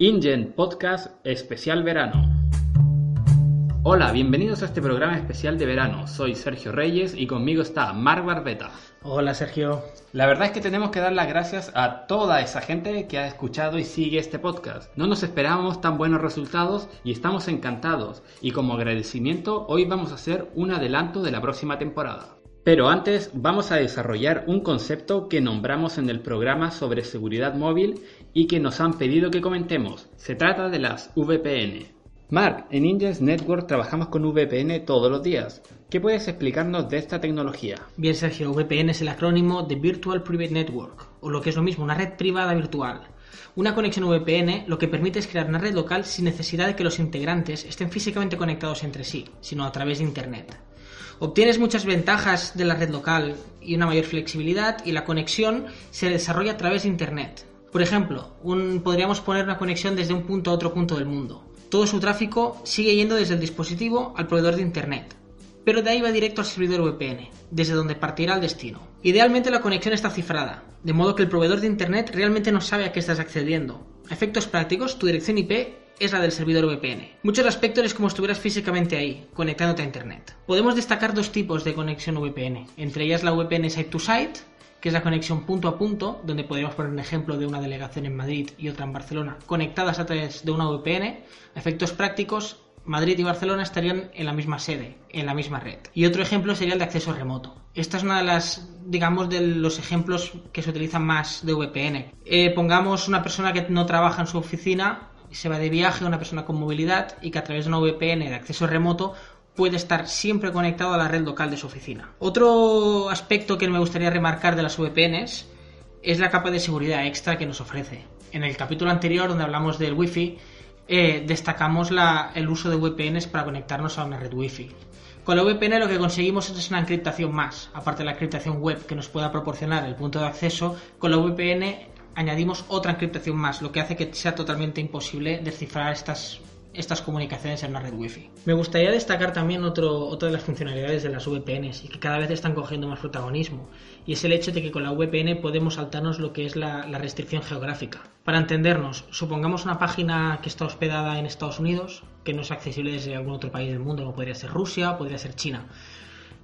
InGen Podcast Especial Verano. Hola, bienvenidos a este programa especial de verano. Soy Sergio Reyes y conmigo está Marc Barbeta. Hola Sergio. La verdad es que tenemos que dar las gracias a toda esa gente que ha escuchado y sigue este podcast. No nos esperábamos tan buenos resultados y estamos encantados. Y como agradecimiento, hoy vamos a hacer un adelanto de la próxima temporada. Pero antes vamos a desarrollar un concepto que nombramos en el programa sobre seguridad móvil y que nos han pedido que comentemos. Se trata de las VPN. Mark, en Ingens Network trabajamos con VPN todos los días. ¿Qué puedes explicarnos de esta tecnología? Bien Sergio, VPN es el acrónimo de Virtual Private Network, o lo que es lo mismo, una red privada virtual. Una conexión VPN lo que permite es crear una red local sin necesidad de que los integrantes estén físicamente conectados entre sí, sino a través de Internet. Obtienes muchas ventajas de la red local y una mayor flexibilidad y la conexión se desarrolla a través de Internet. Por ejemplo, podríamos poner una conexión desde un punto a otro punto del mundo. Todo su tráfico sigue yendo desde el dispositivo al proveedor de Internet, pero de ahí va directo al servidor VPN, desde donde partirá al destino. Idealmente la conexión está cifrada, de modo que el proveedor de Internet realmente no sabe a qué estás accediendo. A efectos prácticos, tu dirección IP es la del servidor VPN. Muchos aspectos es como estuvieras físicamente ahí, conectándote a Internet. Podemos destacar dos tipos de conexión VPN, entre ellas la VPN Site-to-Site, que es la conexión punto a punto, donde podríamos poner un ejemplo de una delegación en Madrid y otra en Barcelona, conectadas a través de una VPN. A efectos prácticos, Madrid y Barcelona estarían en la misma sede, en la misma red. Y otro ejemplo sería el de acceso remoto. Esta es una de las, digamos, de los ejemplos que se utilizan más de VPN. Eh, pongamos una persona que no trabaja en su oficina se va de viaje una persona con movilidad y que a través de una VPN de acceso remoto puede estar siempre conectado a la red local de su oficina. Otro aspecto que me gustaría remarcar de las VPNs es la capa de seguridad extra que nos ofrece. En el capítulo anterior, donde hablamos del Wi-Fi, eh, destacamos el uso de VPNs para conectarnos a una red Wi-Fi. Con la VPN lo que conseguimos es una encriptación más, aparte de la encriptación web que nos pueda proporcionar el punto de acceso, con la VPN añadimos otra encriptación más, lo que hace que sea totalmente imposible descifrar estas, estas comunicaciones en una red wifi. Me gustaría destacar también otro, otra de las funcionalidades de las VPNs y que cada vez están cogiendo más protagonismo, y es el hecho de que con la VPN podemos saltarnos lo que es la, la restricción geográfica. Para entendernos, supongamos una página que está hospedada en Estados Unidos, que no es accesible desde algún otro país del mundo, como podría ser Rusia o podría ser China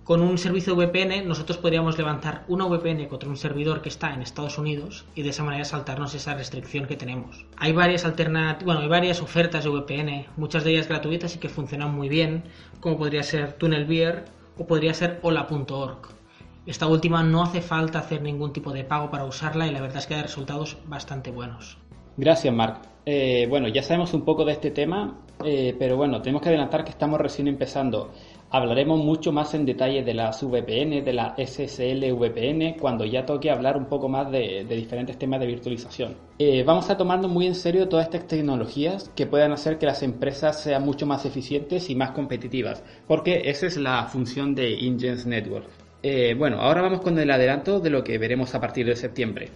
con un servicio VPN nosotros podríamos levantar una VPN contra un servidor que está en Estados Unidos y de esa manera saltarnos esa restricción que tenemos. Hay varias alternativas, bueno, hay varias ofertas de VPN, muchas de ellas gratuitas y que funcionan muy bien, como podría ser TunnelBeer o podría ser hola.org. Esta última no hace falta hacer ningún tipo de pago para usarla y la verdad es que da resultados bastante buenos. Gracias, Marc. Eh, bueno, ya sabemos un poco de este tema, eh, pero bueno, tenemos que adelantar que estamos recién empezando. Hablaremos mucho más en detalle de las VPN, de la SSL VPN, cuando ya toque hablar un poco más de, diferentes temas de virtualización. Eh, vamos a tomarnos muy en serio todas estas tecnologías que puedan hacer que las empresas sean mucho más eficientes y más competitivas, porque esa es la función de Ingens Network. Eh, bueno, ahora vamos con el adelanto de lo que veremos a partir de septiembre.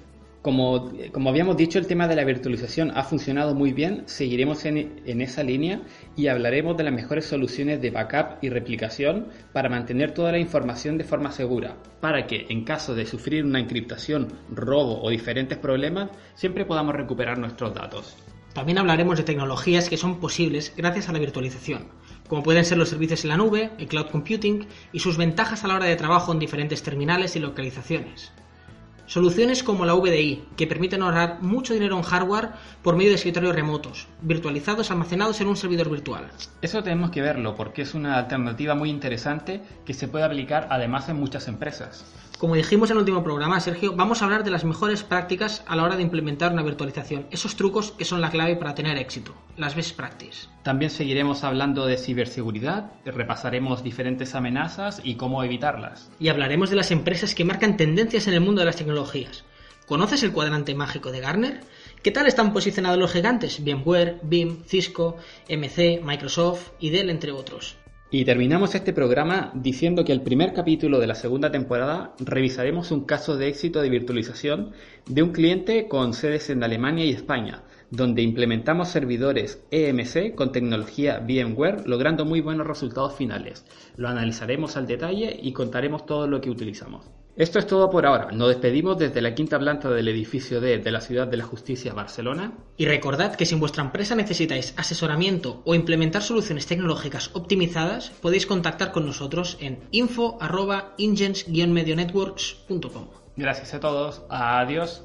Como, habíamos dicho, el tema de la virtualización ha funcionado muy bien, seguiremos en, en, esa línea y hablaremos de las mejores soluciones de backup y replicación para mantener toda la información de forma segura, para que en caso de sufrir una encriptación, robo o diferentes problemas, siempre podamos recuperar nuestros datos. También hablaremos de tecnologías que son posibles gracias a la virtualización, como pueden ser los servicios en la nube, el cloud computing y sus ventajas a la hora de trabajo en diferentes terminales y localizaciones. Soluciones como la VDI, que permiten ahorrar mucho dinero en hardware por medio de escritorios remotos, virtualizados almacenados en un servidor virtual. Eso tenemos que verlo porque es una alternativa muy interesante que se puede aplicar además en muchas empresas. Como dijimos en el último programa, Sergio, vamos a hablar de las mejores prácticas a la hora de implementar una virtualización, esos trucos que son la clave para tener éxito, las best practices. También seguiremos hablando de ciberseguridad, repasaremos diferentes amenazas y cómo evitarlas. Y hablaremos de las empresas que marcan tendencias en el mundo de las ¿Conoces el cuadrante mágico de Gartner? ¿Qué tal están posicionados los gigantes? VMware, BIM, Cisco, MC, Microsoft y Dell, entre otros. Y terminamos este programa diciendo que el primer capítulo de la segunda temporada revisaremos un caso de éxito de virtualización de un cliente con sedes en Alemania y España, donde implementamos servidores EMC con tecnología VMware, logrando muy buenos resultados finales. Lo analizaremos al detalle y contaremos todo lo que utilizamos. Esto es todo por ahora. Nos despedimos desde la quinta planta del edificio D de la Ciudad de la Justicia, Barcelona. Y recordad que si en vuestra empresa necesitáis asesoramiento o implementar soluciones tecnológicas optimizadas, podéis contactar con nosotros en info.ingens-medionetworks.com. Gracias a todos. Adiós.